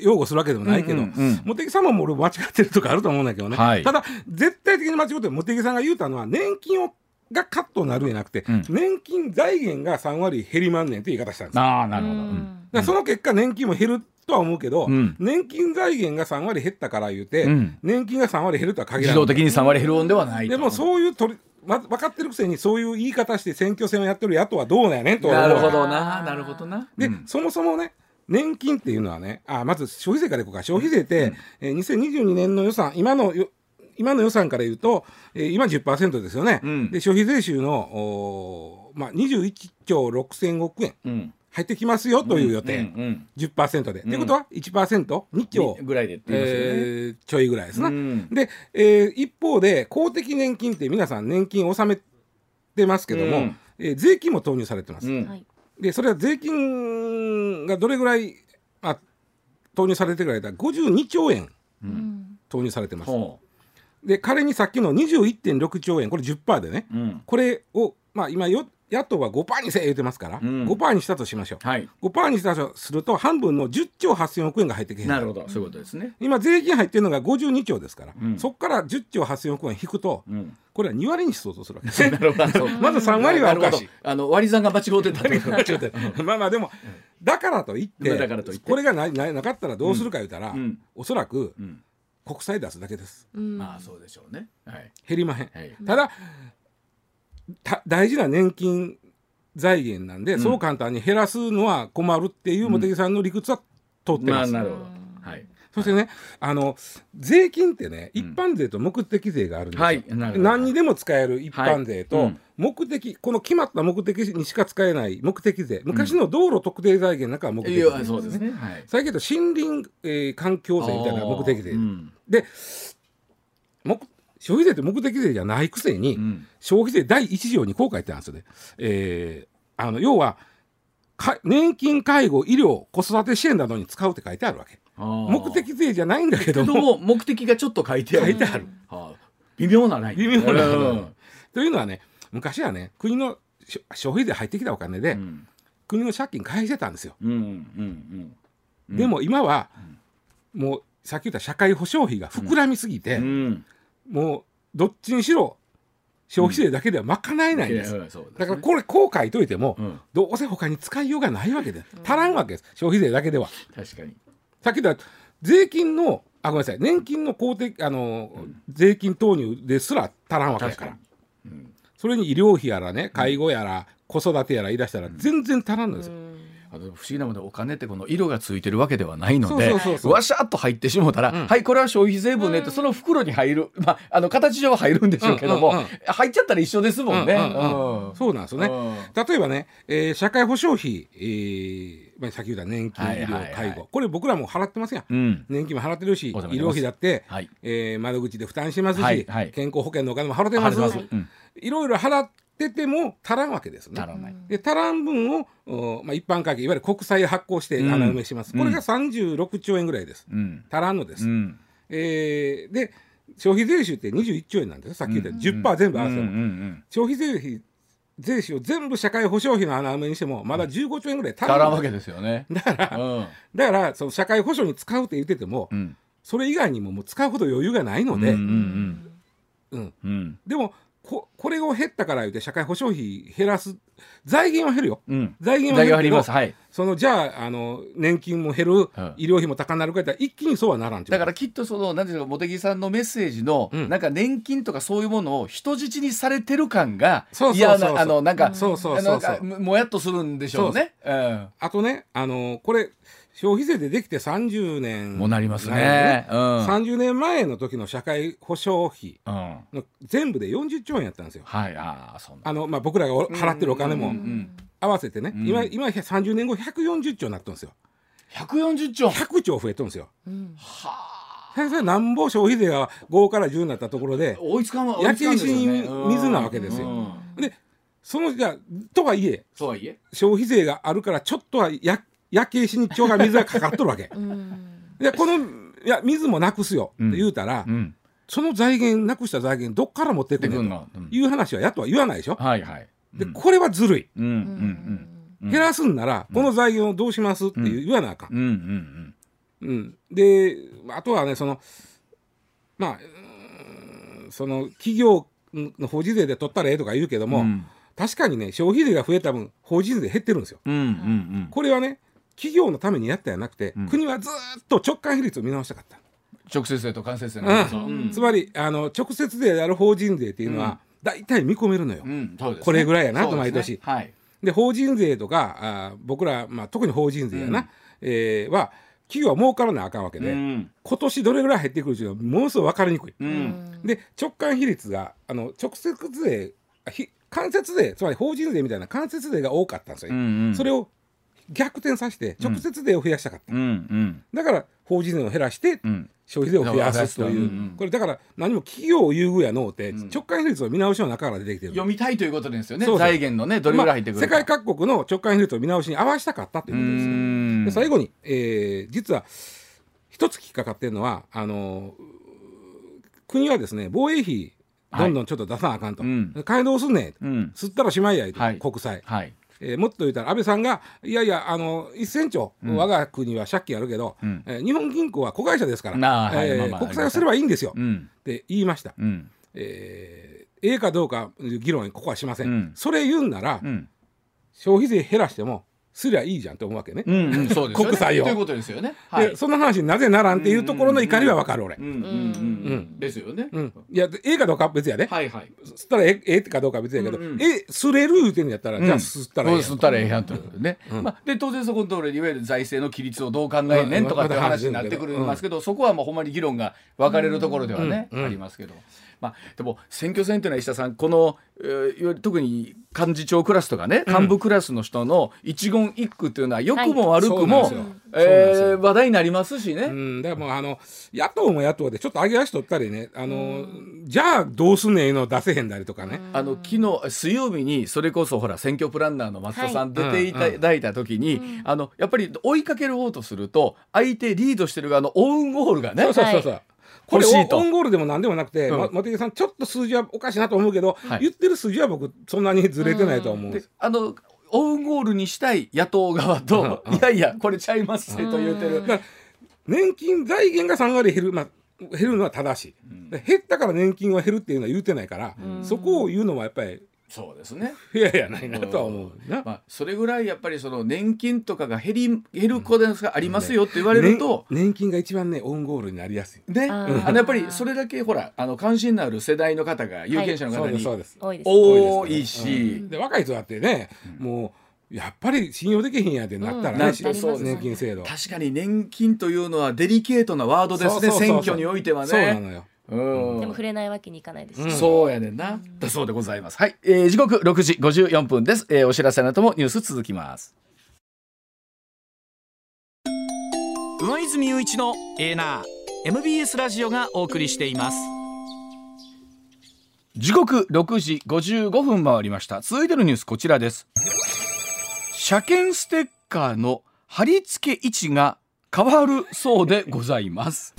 [SPEAKER 3] 擁護するわけでもないけど、うんうんうん、茂木さんも俺間違ってるとかあると思うんだけどね、はい、ただ絶対的に間違って茂木さんが言うたのは年金をがカットになるんじゃなくて、うん、年金財源が3割減りまんねんって言い方したんです
[SPEAKER 1] ああなるほど、うん、
[SPEAKER 3] だその結果年金も減るとは思うけど、うん、年金財源が3割減ったから言うて、年金が3割減るとは限らない。
[SPEAKER 1] 自動的に3割減るんではない
[SPEAKER 3] でもそういう取りま、分かってるくせにそういう言い方して選挙戦をやってる野党はどうなんやねんと
[SPEAKER 1] なるほどな。なるほどな。
[SPEAKER 3] で、そもそもね年金っていうのはねあまず消費税からいこうか。消費税って、うん、えー、2022年の予算今の今の予算から言うと、えー、今10%ですよね、うん、で消費税収のお、まあ、21兆6000億円、うん。入ってきますよという予定、うんうんうん、10%で。と、うん、いうことは 1%2 兆。
[SPEAKER 1] ぐらいで、ね、
[SPEAKER 3] えー、ちょいぐらいですな。うん、で、えー、一方で公的年金って皆さん年金納めてますけども、うん、えー、税金も投入されてます。うん、でそれは税金がどれぐらい、まあ、投入されてるかいたら52兆円投入されてます。で仮にさっきの21.6兆円これ10%でね、うん、これをまあ今よ野党は5%にせえ言うてますから、うん、5%にしたとしましょう、はい、5%にしたとすると半分の10兆8000億円が入ってけへん
[SPEAKER 1] なるほど。そういうことですね。
[SPEAKER 3] 今税金入ってるのが52兆ですから、うん、そこから10兆8000億円引くと、うん、これは2割にしそうとするわけです。なるほど。まず3割はおかしい。
[SPEAKER 1] あの割り算が間違うて
[SPEAKER 3] た まあまあでもだからといってこれがななかったらどうするか言うたら、うん、おそらく、うん国債出すだけです。
[SPEAKER 1] まあそうでしょうね。
[SPEAKER 3] はい、減りまへん。はい、ただ大事な年金財源なんで、うん、そう簡単に減らすのは困るっていう茂木さんの理屈は通ってます。まあ、なるほど。はい。そしてね、あの税金ってね、一般税と目的税があるんですよ。はい、何にでも使える一般税と、目的、この決まった目的にしか使えない目的税、昔の道路特定財源なんかは目的税、ね、そうですね。はい、最近森林、えー、環境税みたいな目的税。うん、で目消費税って目的税じゃないくせに、うん、消費税第1条にこう書いてあるんですよね。えー、あの要は年金介護医療子育て支援などに使うって書いてあるわけ。目的税じゃないんだけども
[SPEAKER 1] 目的がちょっと書いてある。
[SPEAKER 3] 書いてある。は
[SPEAKER 1] あ、微妙なライン。
[SPEAKER 3] 微妙なライン。というのはね昔はね国の消費税入ってきたお金で、うん、国の借金返してたんですよ。うんうんうん、でも今は、うん、もうさっき言った社会保障費が膨らみすぎて、もうどっちにしろ消費税だけでは賄えないんです。だからこれこう書いといても、どうせ他に使いようがないわけで足らんわけです。消費税だけでは。
[SPEAKER 1] 確かに。
[SPEAKER 3] さっき言った税金のあごめんなさい。年金の公的あの、税金投入ですら足らんわけだから。それに医療費やらね介護やら、子育てやら言い出したら全然足らんのですよ。
[SPEAKER 1] 不思議なものでお金ってこの色がついてるわけではないのでわしゃっと入ってしもたら、うん、はいこれは消費税分ねってその袋に入る、まあ、あの形上は入るんでしょうけども、うんうんうん、入っちゃったら一緒ですもんね。
[SPEAKER 3] そうなんですよね、例えばね、えー、社会保障費、えーまあ、先ほど年金、医療、介護、これ僕らも払ってますやん、うん、年金も払ってるし、医療費だって、はい、えー、窓口で負担しますし、はいはい、健康保険のお金も払ってます。いろいろ払ってても足らんわけですね。足らない。で足らん分を、まあ、一般会計いわゆる国債発行して穴埋めします、うん、これが36兆円ぐらいです、うん、足らんのです。うん、えー、で消費税収って21兆円なんですさっき言った10%全部合わせても、消費税費税収を全部社会保障費の穴埋めにしてもまだ15兆円ぐらい
[SPEAKER 1] 足らんわけですよね。
[SPEAKER 3] だから、うん、だからその社会保障に使うって言ってても、うん、それ以外にももう使うほど余裕がないので、うん。でもここれを減ったから言って社会保障費減らす財源は減るよ、うん、財源は減るけど、はい、そのじゃああの年金も減る、うん、医療費も高くなるかったら一気にそうはならん
[SPEAKER 1] だからきっとその何ていうか茂木さんのメッセージの、うん、なんか年金とかそういうものを人質にされてる感が嫌なあのなんかそうそうそうそう。もやっとするんでしょうね。
[SPEAKER 3] うあとねあのこれ消費税でできて30年
[SPEAKER 1] もなりますね、
[SPEAKER 3] うん、30年前の時の社会保障費の全部で40兆円やったんですよ。はい、ああのまあ、僕らが払ってるお金も。合わせてね、うん、今今30年後140兆になってるんですよ。
[SPEAKER 1] 140兆
[SPEAKER 3] ?100 兆増えてるんですよ。うん、はあ。先生なんぼ消費税が5から10になったところで
[SPEAKER 1] 追いつかん
[SPEAKER 3] 焼け石に水なわけですよ。でそのじゃとはいえ消費税があるからちょっとはや焼け石に腸が水がかかっとるわけ。でこのいや水もなくすよって言うたら、うん、その財源なくした財源どっから持ってくるの？という話はやとは言わないでしょ？はいはい、でこれはずるい。うんうんうん、減らすんなら、この財源をどうしますって言わなあかん。うん。うん、であとはねそのまあその企業の法人税で取ったらええとか言うけども、確かにね消費税が増えた分法人税減ってるんですよ。うんうんうん、これはね企業のためにやったんじゃなくて、うん、国はずっと直感比率を見直したかった。
[SPEAKER 1] 直接税と間接税の、
[SPEAKER 3] うん、つまりあの直接税である法人税っていうのは、大体見込めるのよ、ね、これぐらいやなと毎年。はい、で法人税とかあ僕ら、まあ、特に法人税やな、うん、えー、は企業は儲からなあかんわけで、うん、今年どれぐらい減ってくるっていうのはものすごい分かりにくい。うん、で直感比率があの直接税間接税つまり法人税みたいな間接税が多かったんですよ、うんうん、それを逆転させて直接税を増やしたかった、うんうん、だから法人税を減らして、消費税を増やすという、これだから何も企業優遇やのうて、直感比率を見直しの中から出てきてる。
[SPEAKER 1] 読みたいということですよね。財源のねどれぐらい入ってくる
[SPEAKER 3] か、まあ、世界各国の直感比率を見直しに合わせたかったということですで最後に、えー、実は一つ引っかかってるのはあの国はですね防衛費どんどんちょっと出さなあかんと、はい、買いどうすんねん、うん、吸ったらしまいやはい、国債、はいえー、もっと言ったら安倍さんがいやいやあの1000兆、うん、我が国は借金あるけど、うん、えー、日本銀行は子会社ですから、えー、国債をすればいいんですよ、うん、って言いました、うん、えー、ええかどうか議論ここはしません、うん、それ言うんなら、消費税減らしてもすりゃいいじゃんと思うわけね、うんうん、そうですね。国債を。
[SPEAKER 1] ということですよね。
[SPEAKER 3] はい、でその話なぜならんっていうところの怒りはわかる俺。
[SPEAKER 1] ですよね。
[SPEAKER 3] うん、いやええかどうか別やで。はいはい。吸ったらええかどうか別やけど、うんうん、え吸れる言うてんやったら、じゃあ吸ったらええやん。
[SPEAKER 1] 吸ったらええやんということね。まあで当然そこのところいわゆる財政の規律をどう考えねんとかっていう話になってくるんですけど、そこはもうほんまに議論が分かれるところではね、ありますけど。まあ、でも選挙戦というのは石田さんこの、えー、特に幹事長クラスとかね幹部クラスの人の一言一句というのは良くも悪くも、はい、えー、話題になりますしね。う
[SPEAKER 3] ん、でもあの野党も野党でちょっと上げ足取ったりねあの、じゃあどうすんねんの出せへんだりとかね。
[SPEAKER 1] あの昨日水曜日にそれこそほら選挙プランナーの松田さん出ていただいた時に、はいあのやっぱり追いかける方とすると相手リードしてる側のオウンゴールがね。
[SPEAKER 3] そうそうそうそうこれオンゴールでも何でもなくて、うん、茂木さんちょっと数字はおかしいなと思うけど、はい、言ってる数字は僕そんなにずれてないと思う。う
[SPEAKER 1] あのオウンゴールにしたい野党側と、いやいやこれちゃいますと言うてる。
[SPEAKER 3] 年金財源が3割減る、まあ、減るのは正しい、うん、減ったから年金は減るっていうのは言うてないから、そこを言うのはやっぱり
[SPEAKER 1] そうですね。
[SPEAKER 3] いやいやないなとは思うな、
[SPEAKER 1] まあ、それぐらいやっぱりその年金とかが減り減る子ですがありますよって言われると、
[SPEAKER 3] ね、年金が一番ねオンゴールになりやすい。
[SPEAKER 1] ね。あのやっぱりそれだけほらあの関心のある世代の方が有権者の方に、
[SPEAKER 3] はい、
[SPEAKER 1] 多いし、
[SPEAKER 3] うん、で若い人だってね、もうやっぱり信用できへんやってなったらね、うん、年金制度。
[SPEAKER 1] 確かに年金というのはデリケートなワードですね選挙においてはね。
[SPEAKER 3] そうなのよ
[SPEAKER 2] でも触れないわけにいかないです、
[SPEAKER 1] うん、そうやねんな、だそうでございます。はい、えー、時刻6時54分です、えー、お知らせの後もニュース続きます。
[SPEAKER 4] 上泉雄一のエーナー。MBS ラジオがお送りしています。
[SPEAKER 1] 時刻6時55分回りました。続いてのニュースこちらです。車検ステッカーの貼り付け位置が変わるそうでございます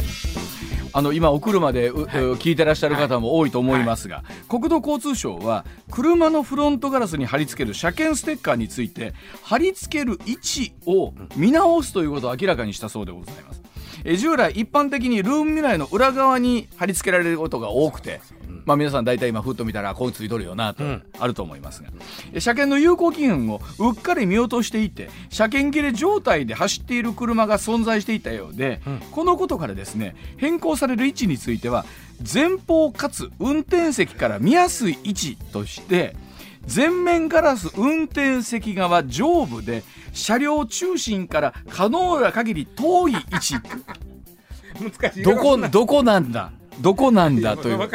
[SPEAKER 1] あの今お車で、はい、聞いてらっしゃる方も多いと思いますが、はい、国土交通省は車のフロントガラスに貼り付ける車検ステッカーについて貼り付ける位置を見直すということを明らかにしたそうでございます。え従来一般的にルームミラーの裏側に貼り付けられることが多くて、まあ、皆さん大体今ふっと見たらこうついとるよなと、あると思いますが、車検の有効期限をうっかり見落としていて車検切れ状態で走っている車が存在していたようで、このことからですね変更される位置については前方かつ運転席から見やすい位置として前面ガラス運転席側上部で車両中心から可能な限り遠い位置。
[SPEAKER 3] 難しい
[SPEAKER 1] どこどこなんだ？どこなんだという。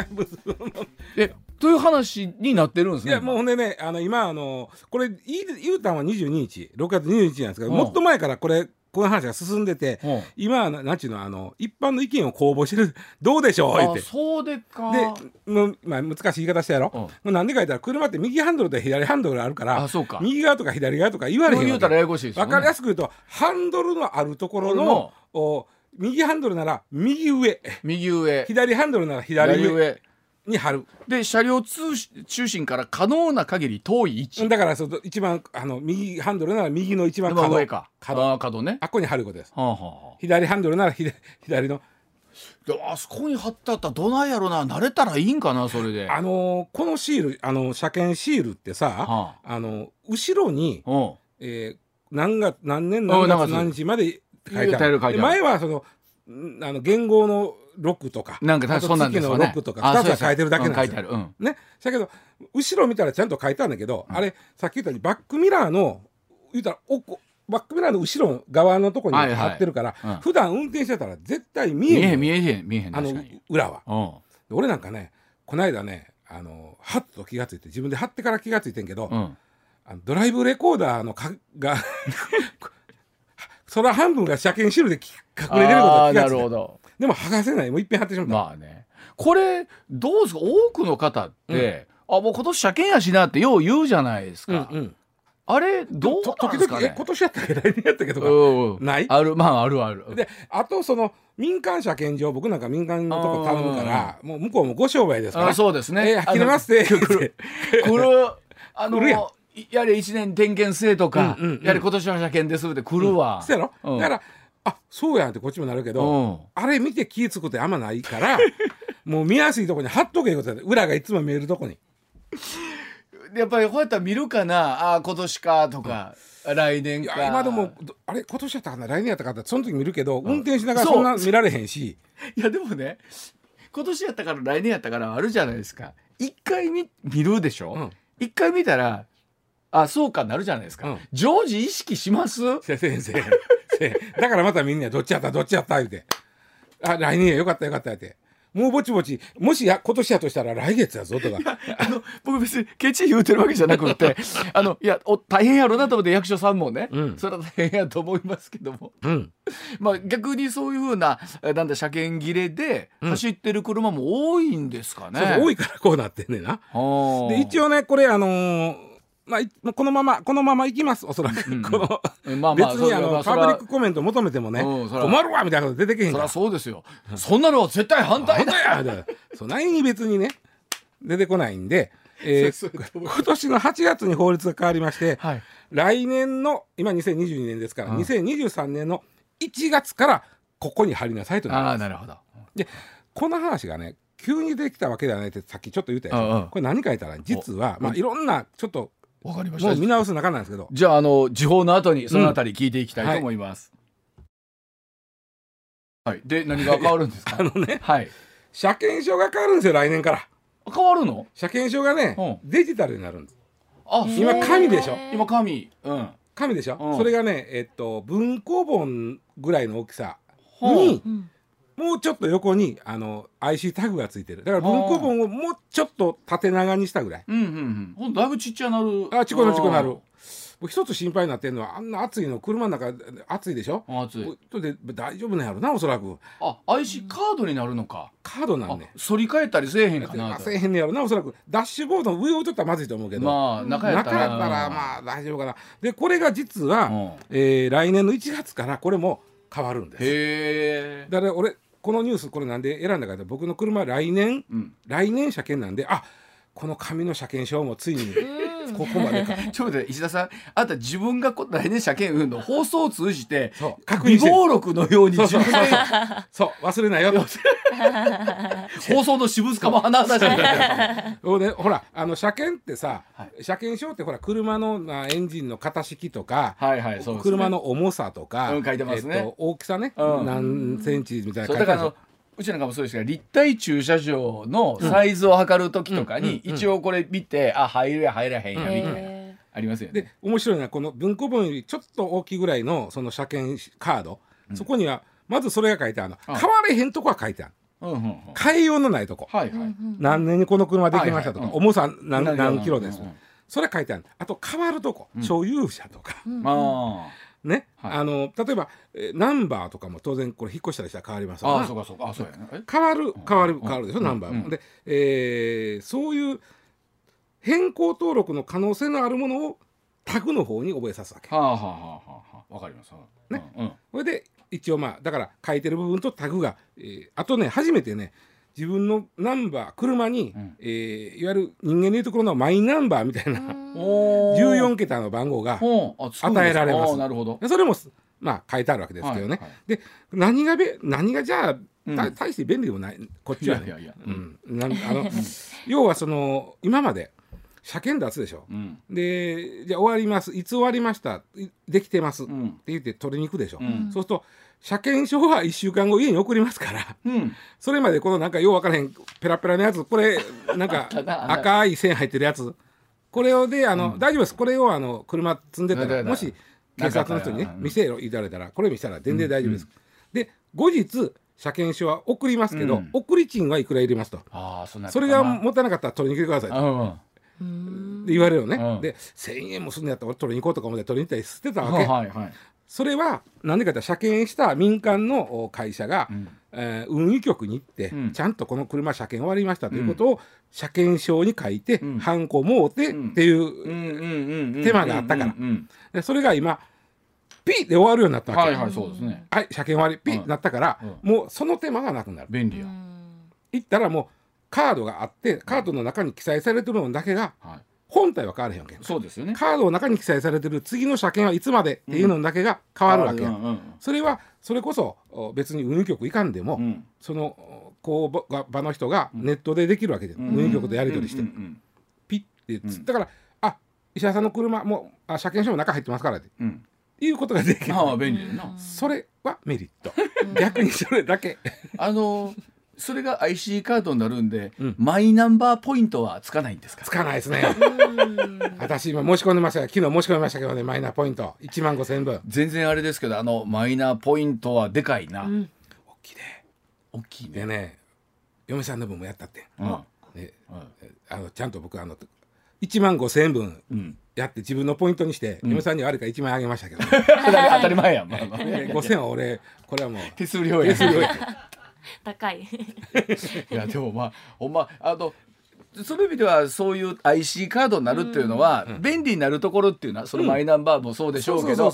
[SPEAKER 1] えという話になってるんですね
[SPEAKER 3] いやもうほんでねあの今あのこれ言うたんは22日6月22日なんですけど、もっと前からこれこの話が進んでて、今はなんちゅうのあの一般の意見を公募してる どうでしょう
[SPEAKER 1] って。そうでか。
[SPEAKER 3] でもう、まあ、難しい言い方したやろ、もうなんでか言ったら車って右ハンドルと左ハンドルあるから右側とか左側とか言われへん
[SPEAKER 1] 言うたらややこしいです、
[SPEAKER 3] ね、分かりやすく言うとハンドルのあるところのお右ハンドルなら右上。
[SPEAKER 1] 右上。
[SPEAKER 3] 左ハンドルなら左上。に貼る。
[SPEAKER 1] で車両中心から可能な限り遠い位置。
[SPEAKER 3] だからその一番あの右ハンドルなら右の一番角。
[SPEAKER 1] 上か。角。角ね。
[SPEAKER 3] あっこに貼ることです、
[SPEAKER 1] はあはあ、
[SPEAKER 3] 左ハンドルなら左 左の。
[SPEAKER 1] あそこに貼ってあったらどないやろな。慣れたらいいんかなそれで。
[SPEAKER 3] あのー、このシールあの車検シールってさ、はあ、あの後ろに、えー、何月何年何月何日まで前はそのあの元号の6とか
[SPEAKER 1] なんかそうなんですよ、ね、
[SPEAKER 3] 6とか2つは書いてるだけなんですよ。
[SPEAKER 1] うん、
[SPEAKER 3] ね、だけど後ろ見たらちゃんと書いてあるんだけど、うん、あれさっき言ったようにバックミラーの言ったら奥バックミラーの後ろ側のとこに貼ってるから、はいはい、普段運転してたら絶対見え
[SPEAKER 1] へん。見えへん見えへん
[SPEAKER 3] あの裏は、うん、俺なんかねこの間ねあのハッと気が付いて自分で貼ってから気が付いてんけど、うん、あのドライブレコーダーのかが 空半分が車検シールで隠れてること気が付いた。でも剥がせない。もういっぺん貼ってしまった。
[SPEAKER 1] まあねこれどうですか？多くの方って、うん、あもう今年車検やしなってよう言うじゃないですか、うんうん、あれどうなんですかね？
[SPEAKER 3] 今年やったっけ来年やったっけとか、うん、ない？
[SPEAKER 1] ある。まああるある。
[SPEAKER 3] であとその民間車検場僕なんか民間のとこ頼むからもう向こうもご商売ですから
[SPEAKER 1] そうですね、
[SPEAKER 3] えー、切れますって。来
[SPEAKER 1] るあのやれ1年点検制とか、うんうんうん、やれ今年の車検ですって来るわ、
[SPEAKER 3] うん、そうやろ、だからあそうやんってこっちもなるけど、あれ見て気付くってあんまないから もう見やすいとこに貼っとけいうことで裏がいつも見えるとこに。
[SPEAKER 1] やっぱりこうやったら見るかなあ今年かとか、うん、来年か。
[SPEAKER 3] 今でもあれ今年やったかな来年やったかってその時見るけど、うん、運転しながらそんな見られへんし。
[SPEAKER 1] いやでもね今年やったから来年やったからあるじゃないですか。一回見見るでしょ、うん、一回見たらあそうかなるじゃないですか、常時意識します？
[SPEAKER 3] 先生だからまたみんなどっちやったどっちやった言うて。あ来年やよかったよかったって。もうぼちぼちもしや今年やとしたら来月やぞとか。
[SPEAKER 1] あの僕別にケチ言うてるわけじゃなくて あのいやお大変やろなと思って役所さんもね、うん、それは大変やと思いますけども、うん、まあ逆にそういうふうななんだ車検切れで走ってる車も多いんですかね、
[SPEAKER 3] うん、多いからこうなってんねんな。で一応ねこれあのー まあ、このままこのままいきますおそらく、うん、この、まあまあ、別にあのパブリックコメント求めてもね、うん、困るわみたいなこと出てけへんから。
[SPEAKER 1] そうですよ。そんなのは絶対反対だ。
[SPEAKER 3] よそないに別にね出てこないんで、えー、今年の8月に法律が変わりまして、はい、来年の今2022年ですから、うん、2023年の1月からここに貼りなさいと
[SPEAKER 1] なります。あなるほど。
[SPEAKER 3] でこの話がね急にできたわけではないってさっきちょっと言ったでしょ。これ何書いたら実はまあいろんなちょっと
[SPEAKER 1] わかりました。
[SPEAKER 3] もう見直す中なんですけど。
[SPEAKER 1] じゃああの時報の後にそのあたり聞いていきたいと思います、はい、で何が変わるんですか？
[SPEAKER 3] あのね、
[SPEAKER 1] はい、
[SPEAKER 3] 車検証が変わるんですよ来年から。
[SPEAKER 1] 変わるの？
[SPEAKER 3] 車検証がね、うん、デジタルになるんです。
[SPEAKER 1] あ
[SPEAKER 3] 今紙でしょ？
[SPEAKER 1] 今紙うん。
[SPEAKER 3] 紙でしょ、うん、それがねえっと文庫本ぐらいの大きさに、もうちょっと横にあの IC タグがついてる。だから文庫本をもうちょっと縦長にしたぐらい。
[SPEAKER 1] うんうんうん。だいぶちっちゃなる。
[SPEAKER 3] あちこなちこなる。一つ心配になってるのはあんな暑いの車の中暑いでしょ？
[SPEAKER 1] 暑い。
[SPEAKER 3] とで大丈夫なんやろなおそらく。
[SPEAKER 1] あ IC カードになるのか。
[SPEAKER 3] カードなん
[SPEAKER 1] ね反り返ったりせえへんかな
[SPEAKER 3] せえへんねやろなおそらく。ダッシュボードの上を取ったらまずいと思うけど。
[SPEAKER 1] まあ中やったら。
[SPEAKER 3] まあ大丈夫かな。でこれが実は、うん、えー、来年の1月からこれも変わるんです。
[SPEAKER 1] へ
[SPEAKER 3] えだから俺このニュースこれなんで選んだかって僕の車来年、うん、来年車検なんであこの紙の車検証もついにここまでか。
[SPEAKER 1] ちょっと石田さん。あんた自分が来年車検運の放送を通じて
[SPEAKER 3] 確認
[SPEAKER 1] して。録のように
[SPEAKER 3] そう 忘れないよ。
[SPEAKER 1] 放送の私物かも花々し
[SPEAKER 3] ね、ほらあの車検ってさ、はい、車検証ってほら車のエンジンの型式とか、
[SPEAKER 1] はいはいね、
[SPEAKER 3] 車の重さとか、
[SPEAKER 1] うん、書いてますね、えっと、
[SPEAKER 3] 大きさね、うん、何センチみたいな書いて
[SPEAKER 1] あるうちなんかもそうですけど立体駐車場のサイズを測る時とかに一応これ見て、あ入るや入らへんやみたいな。ありますよね。
[SPEAKER 3] で面白いのはこの文庫本よりちょっと大きいぐらいのその車検カード、そこにはまずそれが書いてあるの。変われへんとこは書いてある。うんうん変えようのないとこ、
[SPEAKER 1] はいはい、
[SPEAKER 3] 何年にこの車できましたとか、重さ何何キロです、それ書いてあるあと変わるとこ、所有者とか、
[SPEAKER 1] あ
[SPEAKER 3] ね、はい、あの例えば、えナンバーとかも当然これ引っ越したりしたら変わります
[SPEAKER 1] あそうかそうか。あそうや
[SPEAKER 3] ね。変わる変わる変わるでしょ、ナンバーも、で、えー、そういう変更登録の可能性のあるものをタグの方に覚えさすわけ。
[SPEAKER 1] はあはあはあはあ。わかります。
[SPEAKER 3] ね、うん、それで一応まあだから書いてる部分とタグが、えー、あとね初めてね自分のナンバー車に、うん、えー、いわゆる人間でいうところのマイナンバーみたいな14桁の番号が与えられます。
[SPEAKER 1] なるほど。
[SPEAKER 3] それもまあ書いてあるわけですけどね。はいはい、で何がべ何がじゃあ、うん、大して便利でもないこっちはね。いやいやうん、あの要はその今まで車検出すでしょ、うん、でじゃあ終わります。いつ終わりました？できてます、って言って取りに行くでしょ、うん、そうすると車検証は1週間後家に送りますから、うん、それまでこのなんかよう分からへんペラペラのやつこれなんか 赤い線入ってるやつ。これをであの、うん、大丈夫です。これをあの車積んでたらもし警察の人にね見せろ言われたらこれ見せたら全然大丈夫です。うん、で後日車検証は送りますけど、送り賃はいくら入れますと。それが持たなかったら取りに来てくださいと。で言われるよね、で1,000円もすんのやったら取りに行こうとか思って取りに行ったり捨てたわけ、はいはい、それは何でかって車検した民間の会社が、うん、えー、運輸局に行って、うん、ちゃんとこの車車検終わりましたということを、車検証に書いて、うん、ハンコもうてっていう手間があったから。でそれが今ピッで終わるようになったわけ、はいはいそうですね、はい車検終わりピッなったから、もうその手間がなくなる。
[SPEAKER 1] 便利や。
[SPEAKER 3] 行ったらもうカードがあってカードの中に記載されてるのだけが、はい本体は変わらへんわけ
[SPEAKER 1] そうですよね。
[SPEAKER 3] カードの中に記載されてる次の車検はいつまでっていうのだけが変わるわけ、うんうん、それはそれこそ別に運輸局行かんでも、うん、そのこう場の人がネットでできるわけで、うん、運輸局とやり取りして、ピッてだからあ石田さんの車もあ車検証も中入ってますからって、いうことができる。
[SPEAKER 1] ああ便利
[SPEAKER 3] な。それはメリット。逆にそれだけ。
[SPEAKER 1] あのそれが IC カードになるんで、うん、マイナンバーポイントはつかないんですか？
[SPEAKER 3] つかないですね。私今申し込んでました昨日申し込みましたけどねマイナーポイント。1万5千分。
[SPEAKER 1] 全然あれですけどあのマイナーポイントはでかいな、うん、
[SPEAKER 3] 大きいで
[SPEAKER 1] 大きいね。
[SPEAKER 3] でね嫁さんの分もやったって、うん、ね、あのちゃんと僕あの1万5千分やって自分のポイントにして、嫁さんにはあれから1万円あげましたけど、
[SPEAKER 1] ね、当たり前やん、まあまあ、
[SPEAKER 3] 5千は俺これはもう。
[SPEAKER 1] 手数料や。
[SPEAKER 2] 手数料や 高い。
[SPEAKER 1] いやでもまあほんまあのその意味ではそういう IC カードになるっていうのは便利になるところっていうのはそのマイナンバーもそうでしょうけど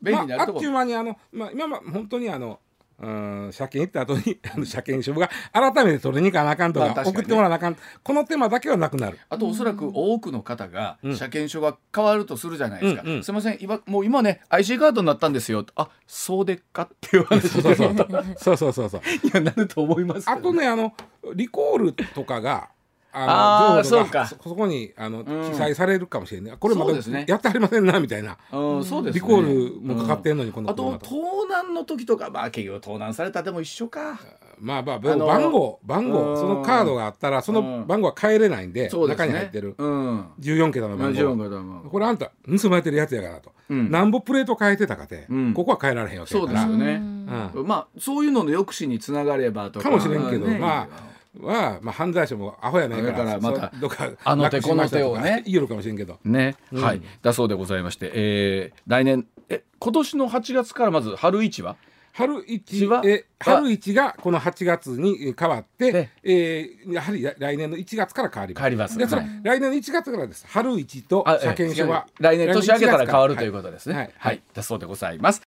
[SPEAKER 1] 便利になるところ、
[SPEAKER 3] まあ、あっという間にあの、まあ、今は本当にあのうん、車検行った後に あの車検証が改めて取りに行かなあかんとか,、送ってもらわなあかん。この手間だけはなくなる。
[SPEAKER 1] あとおそらく多くの方が車検証が変わるとするじゃないですか、うんうん、すみません今もう今ね IC カードになったんですよ。あそうでっかっていう話
[SPEAKER 3] そうそうそうそうそう。そ う
[SPEAKER 1] いやなると思います、
[SPEAKER 3] ね、あとねあのリコールとかがあの情報がそこにあの記載されるかもしれない、これまだやってありませんなみたいな、
[SPEAKER 1] うんそうです
[SPEAKER 3] リコールもかかってんのに、こ
[SPEAKER 1] のあと盗難の時とかまあ結局盗難されたでも一緒か。
[SPEAKER 3] まあまあ番号番号そのカードがあったらその番号は変えれないんで、中に入ってる、うん、14桁の番号。これあんた盗まれてるやつやからと、なんぼプレート変えてたかて、ここは変えられへんわけ
[SPEAKER 1] そうですよね、まあそういうのの抑止につながればと
[SPEAKER 3] か。かもしれんけど、まあは、まあ、犯罪者もアホやないからからまた
[SPEAKER 1] どっかあの手この手をね。
[SPEAKER 3] 言えるかもしれんけど。
[SPEAKER 1] ね、うん、はい。だそうでございまして、えー、来年え今年の8月からまず春市は？
[SPEAKER 3] 春市は？え春市がこの8月に変わって、えー、やはり来年の1月から変わります。
[SPEAKER 1] 変わります。
[SPEAKER 3] でそれ、はい、来年の1月からです。春市と車検証は
[SPEAKER 1] 来年年明けから変わるということですね。はい、はい、だそうでございます。